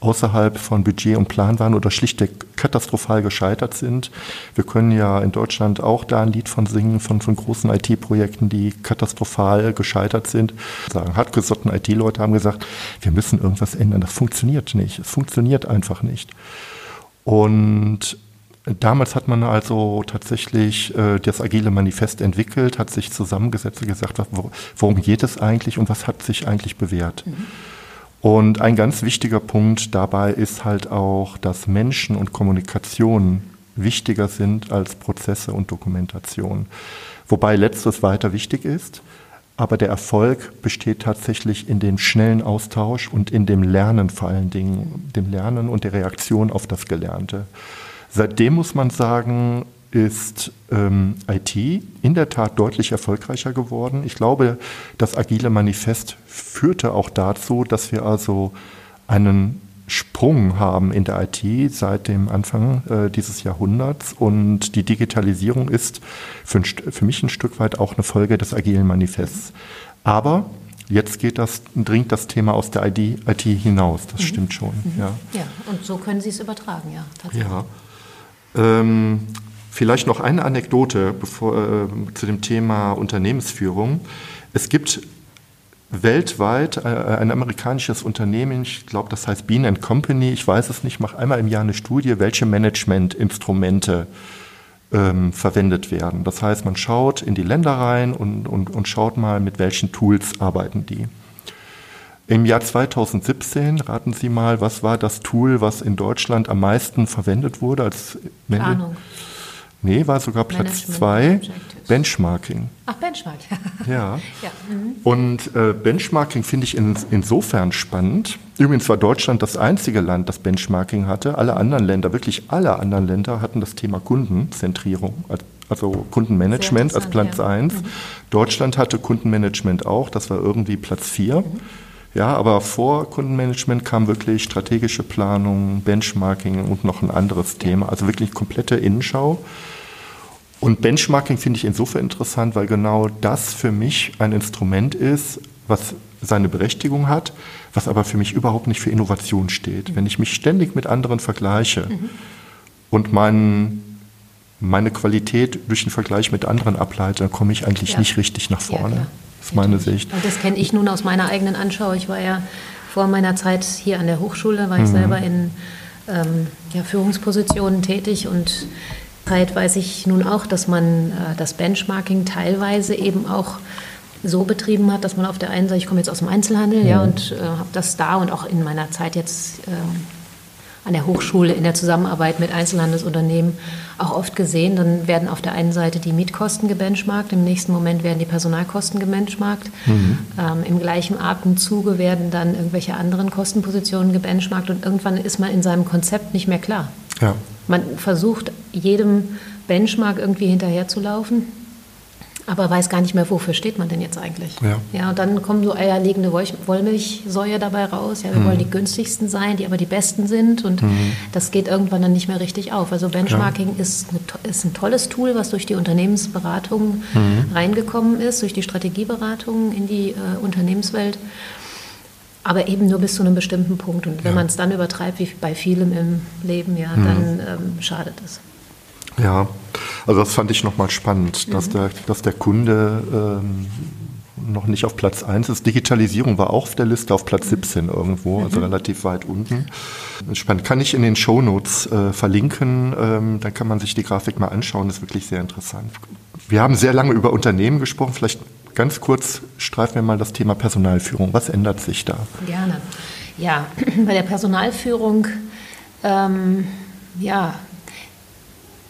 außerhalb von Budget und Plan waren oder schlichtweg katastrophal gescheitert sind. Wir können ja in Deutschland auch da ein Lied von singen, von, von großen IT-Projekten, die katastrophal gescheitert sind. Sagen, hartgesotten IT-Leute haben gesagt, wir müssen irgendwas ändern. Das funktioniert nicht. Es funktioniert einfach nicht. Und Damals hat man also tatsächlich äh, das Agile Manifest entwickelt, hat sich zusammengesetzt und gesagt, worum geht es eigentlich und was hat sich eigentlich bewährt. Mhm. Und ein ganz wichtiger Punkt dabei ist halt auch, dass Menschen und Kommunikation wichtiger sind als Prozesse und Dokumentation. Wobei letztes weiter wichtig ist, aber der Erfolg besteht tatsächlich in dem schnellen Austausch und in dem Lernen vor allen Dingen, dem Lernen und der Reaktion auf das Gelernte. Seitdem muss man sagen, ist ähm, IT in der Tat deutlich erfolgreicher geworden. Ich glaube, das Agile Manifest führte auch dazu, dass wir also einen Sprung haben in der IT seit dem Anfang äh, dieses Jahrhunderts und die Digitalisierung ist für, für, mich ein Stück weit auch eine Folge des Agilen Manifests. Aber jetzt geht das, dringt das Thema aus der IT, IT hinaus, das mhm. stimmt schon. Mhm. Ja. ja, und so können Sie es übertragen, ja, tatsächlich. Ja. Ähm, vielleicht noch eine Anekdote bevor, äh, zu dem Thema Unternehmensführung. Es gibt weltweit äh, ein amerikanisches Unternehmen, ich glaube, das heißt Bean Company, ich weiß es nicht, macht einmal im Jahr eine Studie, welche Managementinstrumente ähm, verwendet werden. Das heißt, man schaut in die Länder rein und, und, und schaut mal, mit welchen Tools arbeiten die. Im Jahr 2017, raten Sie mal, was war das Tool, was in Deutschland am meisten verwendet wurde als Planung. Nee, war sogar Platz zwei. Benchmarking. Ach, Benchmark. ja. ja. Mhm. Und äh, Benchmarking finde ich in, insofern spannend. Übrigens war Deutschland das einzige Land, das Benchmarking hatte. Alle anderen Länder, wirklich alle anderen Länder hatten das Thema Kundenzentrierung, also Kundenmanagement als Platz ja. 1. Mhm. Deutschland hatte Kundenmanagement auch, das war irgendwie Platz 4. Mhm. Ja, aber vor Kundenmanagement kam wirklich strategische Planung, Benchmarking und noch ein anderes Thema, also wirklich komplette Innenschau. Und Benchmarking finde ich insofern interessant, weil genau das für mich ein Instrument ist, was seine Berechtigung hat, was aber für mich überhaupt nicht für Innovation steht. Wenn ich mich ständig mit anderen vergleiche mhm. und meinen, meine Qualität durch den Vergleich mit anderen ableite, dann komme ich eigentlich ja. nicht richtig nach vorne. Ja, ist meine Sicht. Und das kenne ich nun aus meiner eigenen Anschau. Ich war ja vor meiner Zeit hier an der Hochschule war ich mhm. selber in ähm, ja, Führungspositionen tätig und Zeit weiß ich nun auch, dass man äh, das Benchmarking teilweise eben auch so betrieben hat, dass man auf der einen Seite, ich komme jetzt aus dem Einzelhandel, mhm. ja, und äh, habe das da und auch in meiner Zeit jetzt ähm, an der Hochschule in der Zusammenarbeit mit Einzelhandelsunternehmen auch oft gesehen. Dann werden auf der einen Seite die Mietkosten gebenchmarkt, im nächsten Moment werden die Personalkosten gebenchmarkt. Mhm. Ähm, Im gleichen Atemzuge werden dann irgendwelche anderen Kostenpositionen gebenchmarkt und irgendwann ist man in seinem Konzept nicht mehr klar. Ja. Man versucht jedem Benchmark irgendwie hinterherzulaufen aber weiß gar nicht mehr, wofür steht man denn jetzt eigentlich. Ja, ja und dann kommen so eierlegende Wollmilchsäue dabei raus. Ja, wir mhm. wollen die günstigsten sein, die aber die besten sind und mhm. das geht irgendwann dann nicht mehr richtig auf. Also Benchmarking ja. ist, eine, ist, ein tolles Tool, was durch die Unternehmensberatung mhm. reingekommen ist, durch die Strategieberatung in die äh, Unternehmenswelt. Aber eben nur bis zu einem bestimmten Punkt. Und wenn ja. man es dann übertreibt, wie bei vielem im Leben, ja, dann mhm. ähm, schadet es. Ja, also das fand ich nochmal spannend, mhm. dass, der, dass der Kunde ähm, noch nicht auf Platz 1 ist. Digitalisierung war auch auf der Liste auf Platz 17 mhm. irgendwo, also mhm. relativ weit unten. Spannend. Kann ich in den Shownotes äh, verlinken, ähm, dann kann man sich die Grafik mal anschauen, das ist wirklich sehr interessant. Wir haben sehr lange über Unternehmen gesprochen, vielleicht ganz kurz streifen wir mal das Thema Personalführung. Was ändert sich da? Gerne. Ja, bei der Personalführung, ähm, ja,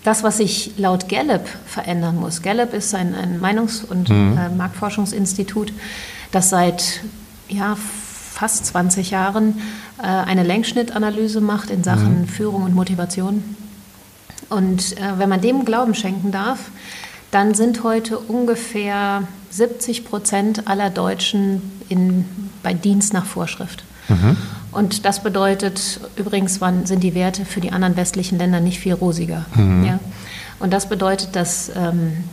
das, was sich laut Gallup verändern muss. Gallup ist ein, ein Meinungs- und mhm. äh, Marktforschungsinstitut, das seit ja, fast 20 Jahren äh, eine Längsschnittanalyse macht in Sachen mhm. Führung und Motivation. Und äh, wenn man dem Glauben schenken darf, dann sind heute ungefähr 70 Prozent aller Deutschen in, bei Dienst nach Vorschrift. Mhm. Und das bedeutet, übrigens waren, sind die Werte für die anderen westlichen Länder nicht viel rosiger. Mhm. Ja? Und das bedeutet, dass ähm,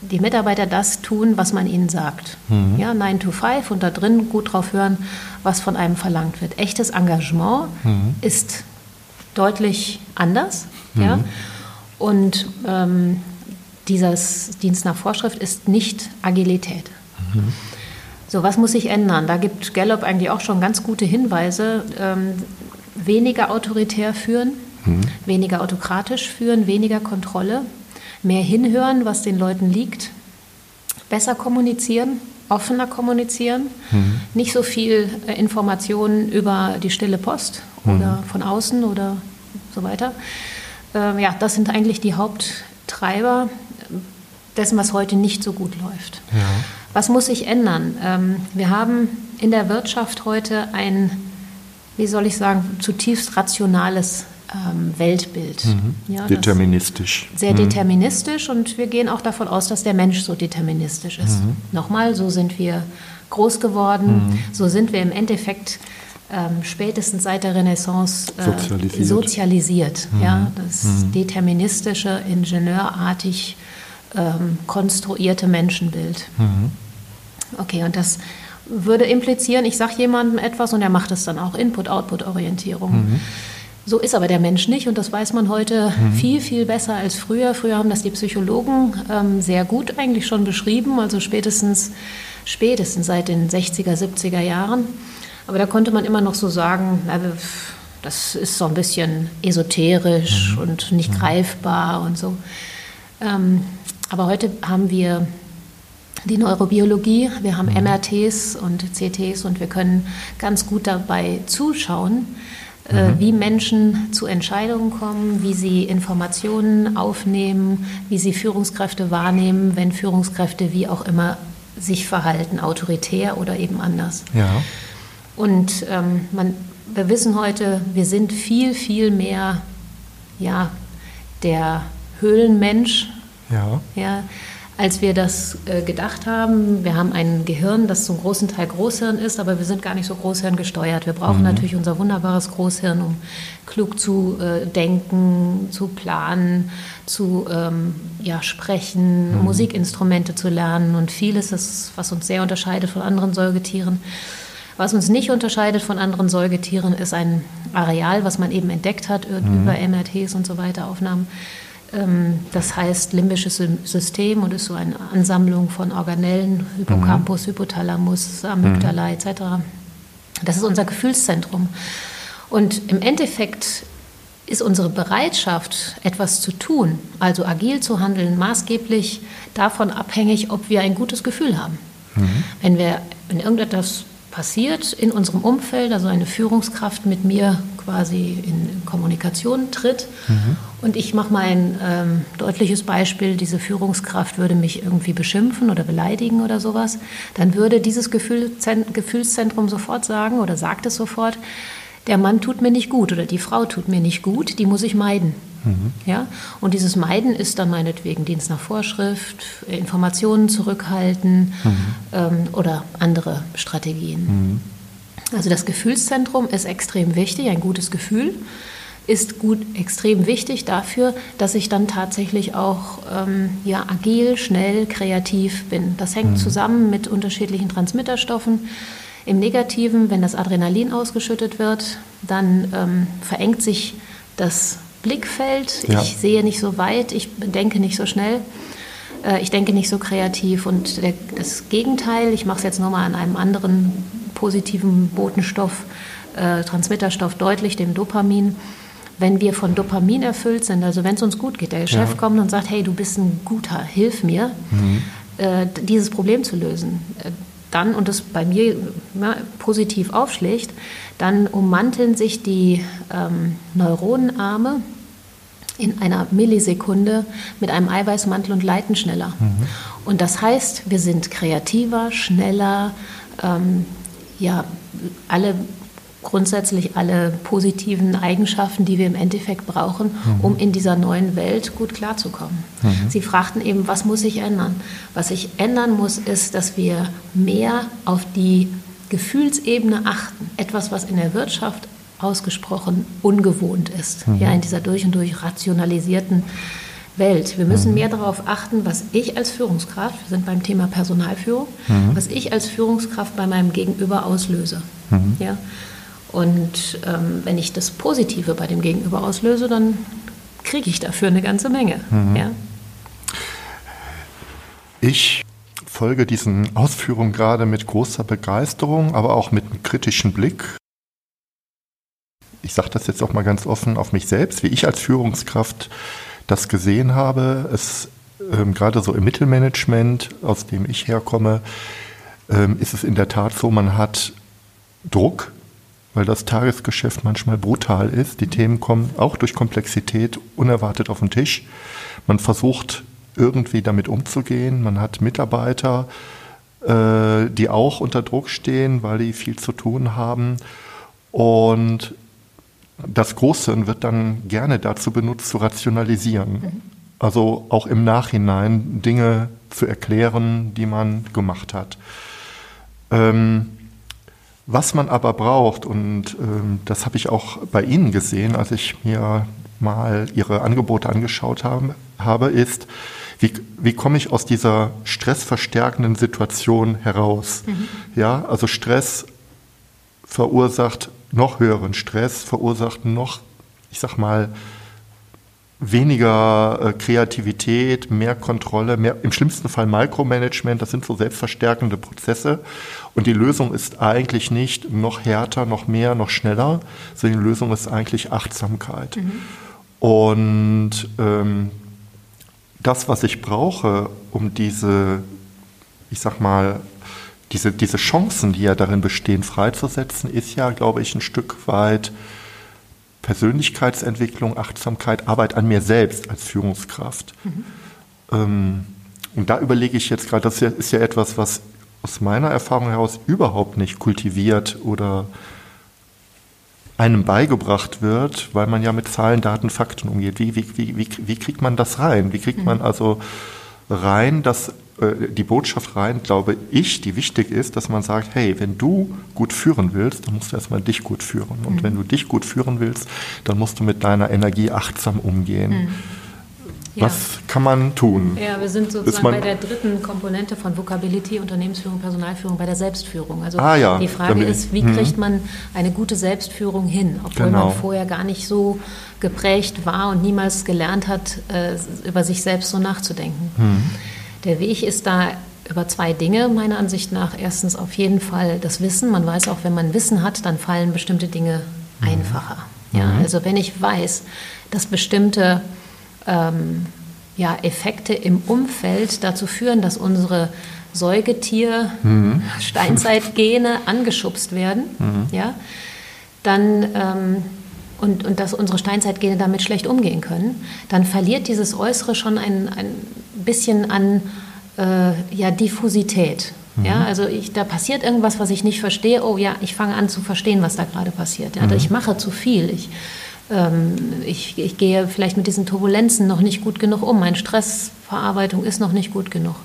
die Mitarbeiter das tun, was man ihnen sagt. Mhm. Ja, 9 to 5 und da drin gut drauf hören, was von einem verlangt wird. Echtes Engagement mhm. ist deutlich anders. Ja? Mhm. Und ähm, dieses Dienst nach Vorschrift ist nicht Agilität. Mhm. So, was muss sich ändern? Da gibt Gallup eigentlich auch schon ganz gute Hinweise. Ähm, weniger autoritär führen, mhm. weniger autokratisch führen, weniger Kontrolle, mehr hinhören, was den Leuten liegt, besser kommunizieren, offener kommunizieren, mhm. nicht so viel äh, Informationen über die stille Post mhm. oder von außen oder so weiter. Ähm, ja, das sind eigentlich die Haupttreiber dessen, was heute nicht so gut läuft. Ja. Was muss sich ändern? Ähm, wir haben in der Wirtschaft heute ein, wie soll ich sagen, zutiefst rationales ähm, Weltbild. Mhm. Ja, deterministisch. Sehr mhm. deterministisch und wir gehen auch davon aus, dass der Mensch so deterministisch ist. Mhm. Nochmal, so sind wir groß geworden, mhm. so sind wir im Endeffekt ähm, spätestens seit der Renaissance äh, sozialisiert. sozialisiert mhm. ja, das mhm. deterministische, ingenieurartig ähm, konstruierte Menschenbild. Okay, und das würde implizieren, ich sage jemandem etwas und er macht es dann auch, Input-Output-Orientierung. Mhm. So ist aber der Mensch nicht und das weiß man heute mhm. viel, viel besser als früher. Früher haben das die Psychologen ähm, sehr gut eigentlich schon beschrieben, also spätestens, spätestens seit den 60er, 70er Jahren. Aber da konnte man immer noch so sagen, na, das ist so ein bisschen esoterisch mhm. und nicht mhm. greifbar und so. Ähm, aber heute haben wir die Neurobiologie. Wir haben MRTs mhm. und CTs und wir können ganz gut dabei zuschauen, äh, mhm. wie Menschen zu Entscheidungen kommen, wie sie Informationen aufnehmen, wie sie Führungskräfte wahrnehmen, wenn Führungskräfte wie auch immer sich verhalten, autoritär oder eben anders. Ja. Und ähm, man, wir wissen heute, wir sind viel, viel mehr ja, der Höhlenmensch. Ja. ja als wir das äh, gedacht haben. Wir haben ein Gehirn, das zum großen Teil Großhirn ist, aber wir sind gar nicht so Großhirn gesteuert. Wir brauchen mhm. natürlich unser wunderbares Großhirn, um klug zu äh, denken, zu planen, zu ähm, ja, sprechen, mhm. Musikinstrumente zu lernen und vieles, das, was uns sehr unterscheidet von anderen Säugetieren. Was uns nicht unterscheidet von anderen Säugetieren, ist ein Areal, was man eben entdeckt hat mhm. über MRTs und so weiter, Aufnahmen das heißt limbisches System und ist so eine Ansammlung von Organellen, Hippocampus, mhm. Hypothalamus, Amygdala mhm. etc. Das ist unser Gefühlszentrum. Und im Endeffekt ist unsere Bereitschaft, etwas zu tun, also agil zu handeln, maßgeblich davon abhängig, ob wir ein gutes Gefühl haben. Mhm. Wenn, wir, wenn irgendetwas passiert in unserem Umfeld, also eine Führungskraft mit mir quasi in Kommunikation tritt. Mhm. Und ich mache mal ein ähm, deutliches Beispiel, diese Führungskraft würde mich irgendwie beschimpfen oder beleidigen oder sowas, dann würde dieses Gefühl, Gefühlszentrum sofort sagen oder sagt es sofort, der Mann tut mir nicht gut oder die Frau tut mir nicht gut, die muss ich meiden. Mhm. Ja? Und dieses Meiden ist dann meinetwegen Dienst nach Vorschrift, Informationen zurückhalten mhm. ähm, oder andere Strategien. Mhm. Also das Gefühlszentrum ist extrem wichtig, ein gutes Gefühl ist gut extrem wichtig dafür, dass ich dann tatsächlich auch ähm, ja, agil, schnell, kreativ bin. Das hängt mhm. zusammen mit unterschiedlichen Transmitterstoffen. Im Negativen, wenn das Adrenalin ausgeschüttet wird, dann ähm, verengt sich das Blickfeld. Ja. Ich sehe nicht so weit, ich denke nicht so schnell, äh, ich denke nicht so kreativ. Und der, das Gegenteil, ich mache es jetzt nochmal an einem anderen positiven Botenstoff, äh, Transmitterstoff deutlich, dem Dopamin. Wenn wir von Dopamin erfüllt sind, also wenn es uns gut geht, der Chef ja. kommt und sagt, hey, du bist ein guter, hilf mir, mhm. äh, dieses Problem zu lösen, äh, dann, und das bei mir ja, positiv aufschlägt, dann ummanteln sich die ähm, Neuronenarme in einer Millisekunde mit einem Eiweißmantel und leiten schneller. Mhm. Und das heißt, wir sind kreativer, schneller, ähm, ja, alle grundsätzlich alle positiven Eigenschaften, die wir im Endeffekt brauchen, mhm. um in dieser neuen Welt gut klarzukommen. Mhm. Sie fragten eben, was muss ich ändern? Was ich ändern muss, ist, dass wir mehr auf die Gefühlsebene achten. Etwas, was in der Wirtschaft ausgesprochen ungewohnt ist, mhm. ja, in dieser durch und durch rationalisierten Welt. Wir müssen mhm. mehr darauf achten, was ich als Führungskraft, wir sind beim Thema Personalführung, mhm. was ich als Führungskraft bei meinem Gegenüber auslöse. Mhm. Ja? Und ähm, wenn ich das Positive bei dem Gegenüber auslöse, dann kriege ich dafür eine ganze Menge. Mhm. Ja? Ich folge diesen Ausführungen gerade mit großer Begeisterung, aber auch mit einem kritischen Blick. Ich sage das jetzt auch mal ganz offen auf mich selbst, wie ich als Führungskraft das gesehen habe. Es ähm, gerade so im Mittelmanagement, aus dem ich herkomme, ähm, ist es in der Tat so, man hat Druck, weil das Tagesgeschäft manchmal brutal ist. Die Themen kommen auch durch Komplexität unerwartet auf den Tisch. Man versucht irgendwie damit umzugehen. Man hat Mitarbeiter, äh, die auch unter Druck stehen, weil die viel zu tun haben. Und das Große wird dann gerne dazu benutzt, zu rationalisieren. Mhm. Also auch im Nachhinein Dinge zu erklären, die man gemacht hat. Ähm, was man aber braucht, und ähm, das habe ich auch bei Ihnen gesehen, als ich mir mal Ihre Angebote angeschaut habe, habe ist, wie, wie komme ich aus dieser stressverstärkenden Situation heraus? Mhm. Ja, also Stress verursacht noch höheren Stress, verursacht noch, ich sag mal, weniger äh, Kreativität, mehr Kontrolle, mehr, im schlimmsten Fall Micromanagement, das sind so selbstverstärkende Prozesse. Und die Lösung ist eigentlich nicht noch härter, noch mehr, noch schneller, sondern die Lösung ist eigentlich Achtsamkeit. Mhm. Und ähm, das, was ich brauche, um diese, ich sag mal, diese, diese Chancen, die ja darin bestehen, freizusetzen, ist ja, glaube ich, ein Stück weit Persönlichkeitsentwicklung, Achtsamkeit, Arbeit an mir selbst als Führungskraft. Mhm. Ähm, und da überlege ich jetzt gerade, das ist ja etwas, was aus meiner Erfahrung heraus überhaupt nicht kultiviert oder einem beigebracht wird, weil man ja mit Zahlen, Daten, Fakten umgeht. Wie, wie, wie, wie, wie kriegt man das rein? Wie kriegt man mhm. also rein, dass die Botschaft rein, glaube ich, die wichtig ist, dass man sagt, hey, wenn du gut führen willst, dann musst du erstmal dich gut führen. Und mhm. wenn du dich gut führen willst, dann musst du mit deiner Energie achtsam umgehen. Mhm. Ja. Was kann man tun? Ja, wir sind sozusagen bei der dritten Komponente von Vokability, Unternehmensführung, Personalführung, bei der Selbstführung. Also ah, ja. die Frage ist, wie mhm. kriegt man eine gute Selbstführung hin, obwohl genau. man vorher gar nicht so geprägt war und niemals gelernt hat, äh, über sich selbst so nachzudenken. Mhm. Der Weg ist da über zwei Dinge meiner Ansicht nach. Erstens auf jeden Fall das Wissen. Man weiß auch, wenn man Wissen hat, dann fallen bestimmte Dinge mhm. einfacher. Ja, mhm. also wenn ich weiß, dass bestimmte ähm, ja, Effekte im Umfeld dazu führen, dass unsere Säugetier-Steinzeitgene mhm. angeschubst werden, mhm. ja, dann ähm, und, und dass unsere Steinzeitgene damit schlecht umgehen können, dann verliert dieses Äußere schon ein, ein bisschen an äh, ja, Diffusität. Mhm. Ja, also ich, da passiert irgendwas, was ich nicht verstehe. Oh ja, ich fange an zu verstehen, was da gerade passiert. Ja, mhm. Ich mache zu viel. Ich, ähm, ich, ich gehe vielleicht mit diesen Turbulenzen noch nicht gut genug um. Meine Stressverarbeitung ist noch nicht gut genug.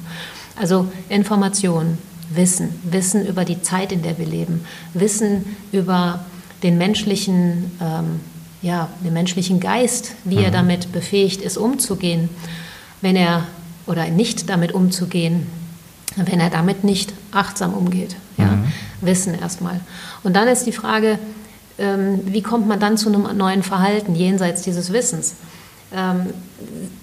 Also Information, Wissen, Wissen über die Zeit, in der wir leben, Wissen über den menschlichen, ähm, ja, den menschlichen Geist, wie mhm. er damit befähigt ist, umzugehen, wenn er oder nicht damit umzugehen, wenn er damit nicht achtsam umgeht. Ja? Mhm. Wissen erstmal. Und dann ist die Frage, ähm, wie kommt man dann zu einem neuen Verhalten jenseits dieses Wissens? Ähm,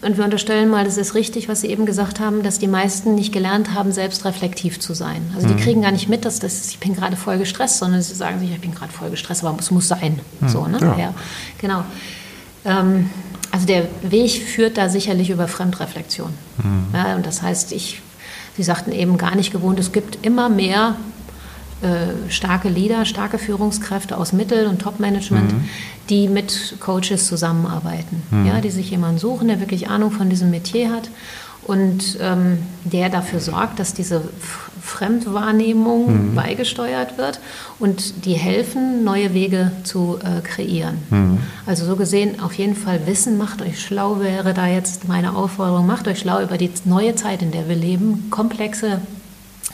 und wir unterstellen mal, das ist richtig, was Sie eben gesagt haben, dass die meisten nicht gelernt haben, selbst reflektiv zu sein. Also die mhm. kriegen gar nicht mit, dass das, ich bin gerade voll gestresst, sondern sie sagen sich, ich bin gerade voll gestresst, aber es muss sein. Mhm. So, ne? Ja. ja genau. Ähm, also der Weg führt da sicherlich über Fremdreflexion. Mhm. Ja, und das heißt, ich, Sie sagten eben gar nicht gewohnt, es gibt immer mehr äh, starke Leader, starke Führungskräfte aus Mittel- und Top-Management, mhm. die mit Coaches zusammenarbeiten, mhm. ja, die sich jemanden suchen, der wirklich Ahnung von diesem Metier hat und ähm, der dafür sorgt, dass diese Fremdwahrnehmung mhm. beigesteuert wird und die helfen, neue Wege zu äh, kreieren. Mhm. Also so gesehen auf jeden Fall Wissen, macht euch schlau, wäre da jetzt meine Aufforderung, macht euch schlau über die neue Zeit, in der wir leben, komplexe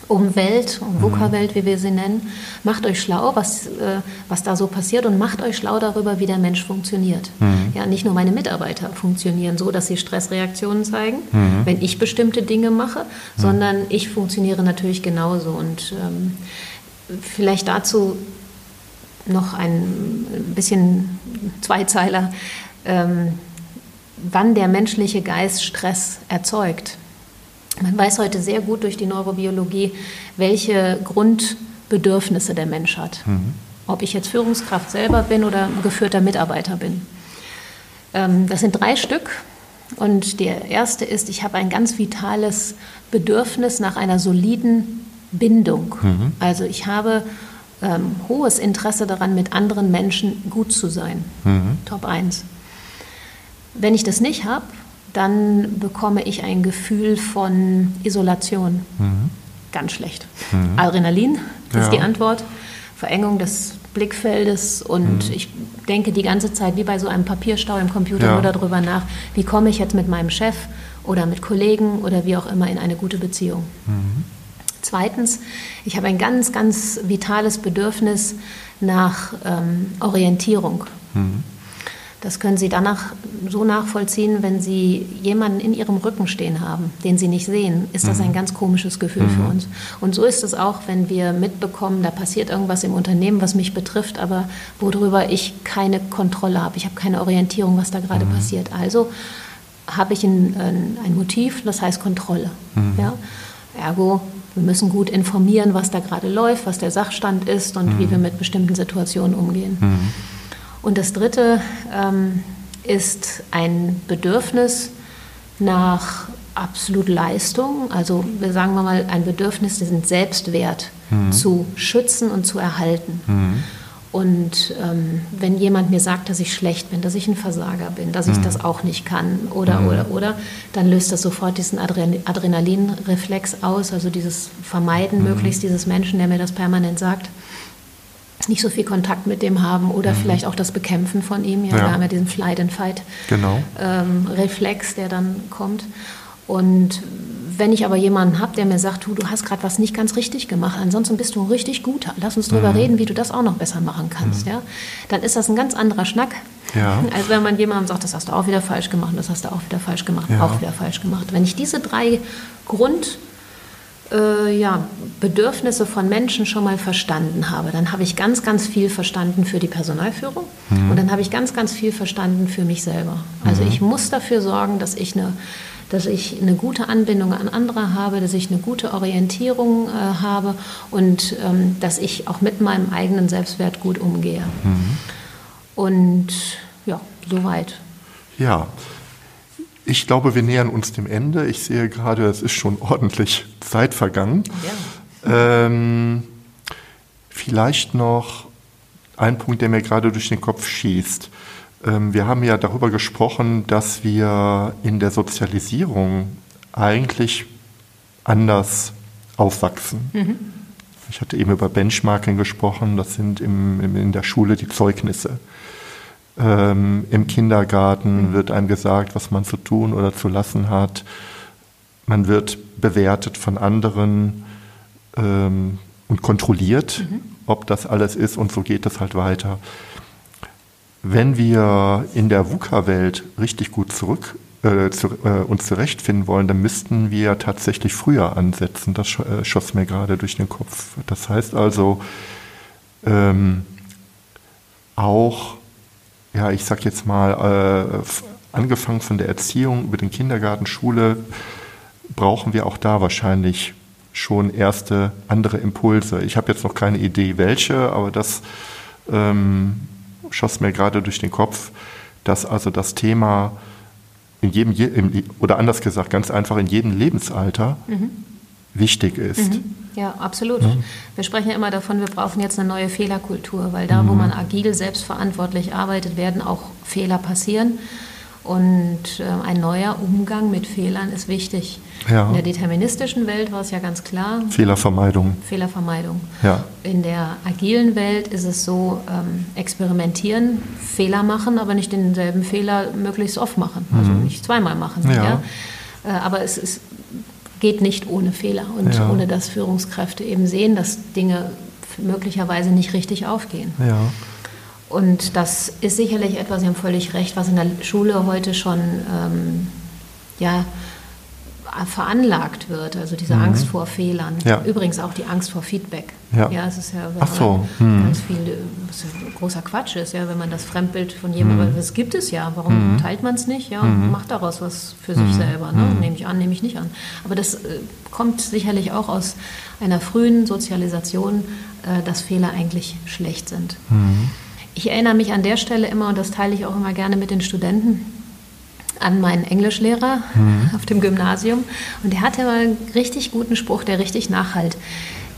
Umwelt, VUCA-Welt, wie wir sie nennen. Macht euch schlau, was, äh, was da so passiert und macht euch schlau darüber, wie der Mensch funktioniert. Mhm. Ja, nicht nur meine Mitarbeiter funktionieren so, dass sie Stressreaktionen zeigen, mhm. wenn ich bestimmte Dinge mache, mhm. sondern ich funktioniere natürlich genauso. Und ähm, vielleicht dazu noch ein bisschen Zweizeiler, ähm, wann der menschliche Geist Stress erzeugt. Man weiß heute sehr gut durch die Neurobiologie, welche Grundbedürfnisse der Mensch hat. Mhm. Ob ich jetzt Führungskraft selber bin oder geführter Mitarbeiter bin. Ähm, das sind drei Stück. Und der erste ist, ich habe ein ganz vitales Bedürfnis nach einer soliden Bindung. Mhm. Also ich habe ähm, hohes Interesse daran, mit anderen Menschen gut zu sein. Mhm. Top 1. Wenn ich das nicht habe, dann bekomme ich ein Gefühl von Isolation. Mhm. Ganz schlecht. Mhm. Adrenalin, das ja. ist die Antwort. Verengung des Blickfeldes und mhm. ich denke die ganze Zeit wie bei so einem Papierstau im Computer ja. nur darüber nach, wie komme ich jetzt mit meinem Chef oder mit Kollegen oder wie auch immer in eine gute Beziehung. Mhm. Zweitens, ich habe ein ganz, ganz vitales Bedürfnis nach ähm, Orientierung. Mhm. Das können Sie danach so nachvollziehen, wenn Sie jemanden in Ihrem Rücken stehen haben, den Sie nicht sehen, ist das ein mhm. ganz komisches Gefühl mhm. für uns. Und so ist es auch, wenn wir mitbekommen, da passiert irgendwas im Unternehmen, was mich betrifft, aber worüber ich keine Kontrolle habe. Ich habe keine Orientierung, was da gerade mhm. passiert. Also habe ich ein, ein, Motiv, das heißt Kontrolle. Mhm. Ja? Ergo, wir müssen gut informieren, was da gerade läuft, was der Sachstand ist und wie mhm. wir mit bestimmten Situationen umgehen. Und das Dritte ähm, ist ein Bedürfnis nach absolut Leistung, also wir sagen wir mal ein Bedürfnis, diesen Selbstwert mhm. zu schützen und zu erhalten. Mhm. Und ähm, wenn jemand mir sagt, dass ich schlecht bin, dass ich ein Versager bin, dass ich mhm. das auch nicht kann oder, mhm. oder, oder, dann löst das sofort diesen Adrenalinreflex aus, also dieses Vermeiden mhm. möglichst dieses Menschen, der mir das permanent sagt nicht so viel Kontakt mit dem haben oder mhm. vielleicht auch das Bekämpfen von ihm. Ja, ja. Wir haben ja diesen Flight-and-Fight-Reflex, genau. ähm, der dann kommt. Und wenn ich aber jemanden habe, der mir sagt, du, du hast gerade was nicht ganz richtig gemacht, ansonsten bist du ein richtig guter, lass uns drüber mhm. reden, wie du das auch noch besser machen kannst, mhm. ja, dann ist das ein ganz anderer Schnack, ja. als wenn man jemandem sagt, das hast du auch wieder falsch gemacht, das hast du auch wieder falsch gemacht, ja. auch wieder falsch gemacht. Wenn ich diese drei Grund äh, ja, Bedürfnisse von Menschen schon mal verstanden habe, dann habe ich ganz, ganz viel verstanden für die Personalführung mhm. und dann habe ich ganz, ganz viel verstanden für mich selber. Also mhm. ich muss dafür sorgen, dass ich eine dass ich eine gute Anbindung an andere habe, dass ich eine gute Orientierung äh, habe und ähm, dass ich auch mit meinem eigenen Selbstwert gut umgehe. Mhm. Und ja, soweit. Ja, ich glaube, wir nähern uns dem Ende. Ich sehe gerade, es ist schon ordentlich Zeit vergangen. Ja. Ähm, vielleicht noch ein Punkt, der mir gerade durch den Kopf schießt. Ähm, wir haben ja darüber gesprochen, dass wir in der Sozialisierung eigentlich anders aufwachsen. Mhm. Ich hatte eben über Benchmarking gesprochen, das sind im, im, in der Schule die Zeugnisse. Ähm, Im Kindergarten mhm. wird einem gesagt, was man zu tun oder zu lassen hat. Man wird bewertet von anderen ähm, und kontrolliert, mhm. ob das alles ist und so geht es halt weiter. Wenn wir in der VUCA-Welt richtig gut zurück äh, zu, äh, uns zurechtfinden wollen, dann müssten wir tatsächlich früher ansetzen. Das äh, schoss mir gerade durch den Kopf. Das heißt also ähm, auch, ja, ich sag jetzt mal, äh, angefangen von der Erziehung über den Kindergarten, Schule, brauchen wir auch da wahrscheinlich schon erste andere Impulse. Ich habe jetzt noch keine Idee, welche, aber das ähm, schoss mir gerade durch den Kopf, dass also das Thema in jedem, oder anders gesagt, ganz einfach in jedem Lebensalter mhm. Wichtig ist. Mhm. Ja, absolut. Mhm. Wir sprechen ja immer davon, wir brauchen jetzt eine neue Fehlerkultur, weil da, wo mhm. man agil selbstverantwortlich arbeitet, werden auch Fehler passieren. Und äh, ein neuer Umgang mit Fehlern ist wichtig. Ja. In der deterministischen Welt war es ja ganz klar. Fehlervermeidung. Fehlervermeidung. Ja. In der agilen Welt ist es so, ähm, experimentieren, Fehler machen, aber nicht denselben Fehler möglichst oft machen. Also mhm. nicht zweimal machen. Ja. ja? Äh, aber es ist, geht nicht ohne Fehler und ja. ohne dass Führungskräfte eben sehen, dass Dinge möglicherweise nicht richtig aufgehen. Ja. Und das ist sicherlich etwas, Sie haben völlig recht, was in der Schule heute schon ähm, ja, veranlagt wird, also diese mhm. Angst vor Fehlern. Ja. Übrigens auch die Angst vor Feedback. Ja, ja es ist ja Ach so. mhm. ganz viel, was großer Quatsch ist, ja, wenn man das Fremdbild von jemandem, mhm. das gibt es ja, warum mhm. teilt man es nicht? Ja, und mhm. macht daraus was für sich mhm. selber. Ne? Nehme ich an, nehme ich nicht an. Aber das äh, kommt sicherlich auch aus einer frühen Sozialisation, äh, dass Fehler eigentlich schlecht sind. Ich erinnere mich an der Stelle immer, und das teile ich auch immer gerne mit den Studenten, an meinen Englischlehrer mhm. auf dem Gymnasium. Und der hatte mal einen richtig guten Spruch, der richtig nachhalt.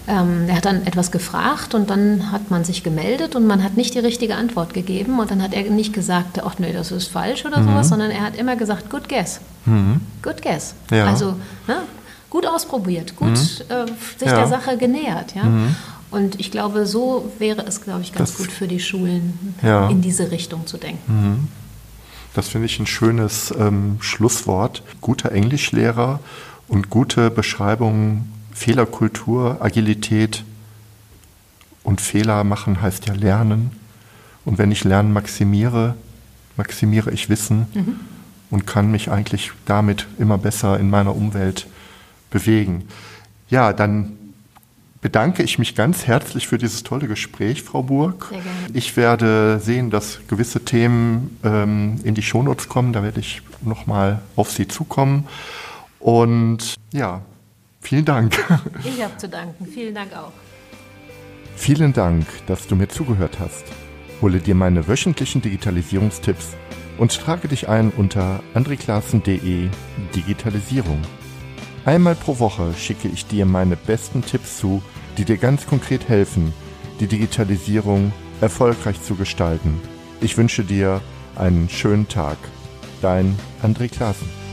Ähm, er hat dann etwas gefragt und dann hat man sich gemeldet und man hat nicht die richtige Antwort gegeben. Und dann hat er nicht gesagt, ach nee, das ist falsch oder mhm. sowas, sondern er hat immer gesagt, good guess. Mhm. Good guess. Ja. Also ne, gut ausprobiert, gut mhm. äh, sich ja. der Sache genähert. Ja? Mhm. Und ich glaube, so wäre es, glaube ich, ganz das, gut für die Schulen, ja. in diese Richtung zu denken. Das finde ich ein schönes ähm, Schlusswort. Guter Englischlehrer und gute Beschreibung Fehlerkultur, Agilität und Fehler machen heißt ja lernen. Und wenn ich Lernen maximiere, maximiere ich Wissen mhm. und kann mich eigentlich damit immer besser in meiner Umwelt bewegen. Ja, dann bedanke ich mich ganz herzlich für dieses tolle Gespräch, Frau Burg. Sehr gerne. Ich werde sehen, dass gewisse Themen ähm, in die Shownotes kommen. Da werde ich nochmal auf Sie zukommen. Und ja, vielen Dank. Ich habe zu danken. Vielen Dank auch. Vielen Dank, dass du mir zugehört hast. Hole dir meine wöchentlichen Digitalisierungstipps und trage dich ein unter andreklassen.de Digitalisierung. Einmal pro Woche schicke ich dir meine besten Tipps zu, die dir ganz konkret helfen, die Digitalisierung erfolgreich zu gestalten. Ich wünsche dir einen schönen Tag. Dein André Klaassen.